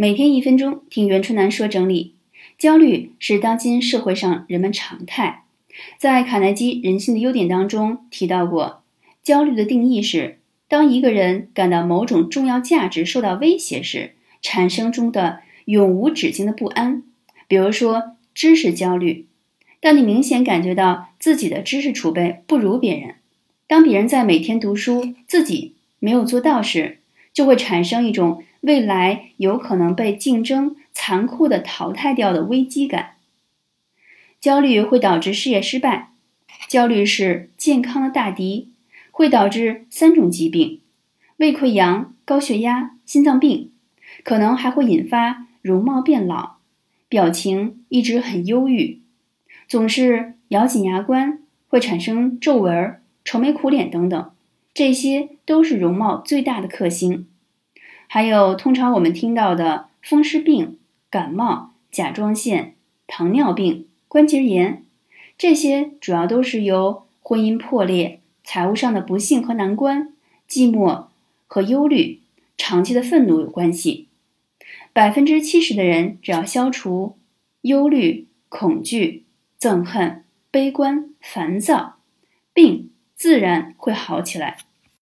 每天一分钟，听袁春楠说整理。焦虑是当今社会上人们常态。在卡耐基《人性的优点》当中提到过，焦虑的定义是：当一个人感到某种重要价值受到威胁时，产生中的永无止境的不安。比如说，知识焦虑。当你明显感觉到自己的知识储备不如别人，当别人在每天读书，自己没有做到时，就会产生一种未来有可能被竞争残酷的淘汰掉的危机感。焦虑会导致事业失败，焦虑是健康的大敌，会导致三种疾病：胃溃疡、高血压、心脏病，可能还会引发容貌变老，表情一直很忧郁，总是咬紧牙关，会产生皱纹、愁眉苦脸等等，这些都是容貌最大的克星。还有，通常我们听到的风湿病、感冒、甲状腺、糖尿病、关节炎，这些主要都是由婚姻破裂、财务上的不幸和难关、寂寞和忧虑、长期的愤怒有关系。百分之七十的人，只要消除忧虑、恐惧、憎恨、悲观、烦躁，病自然会好起来。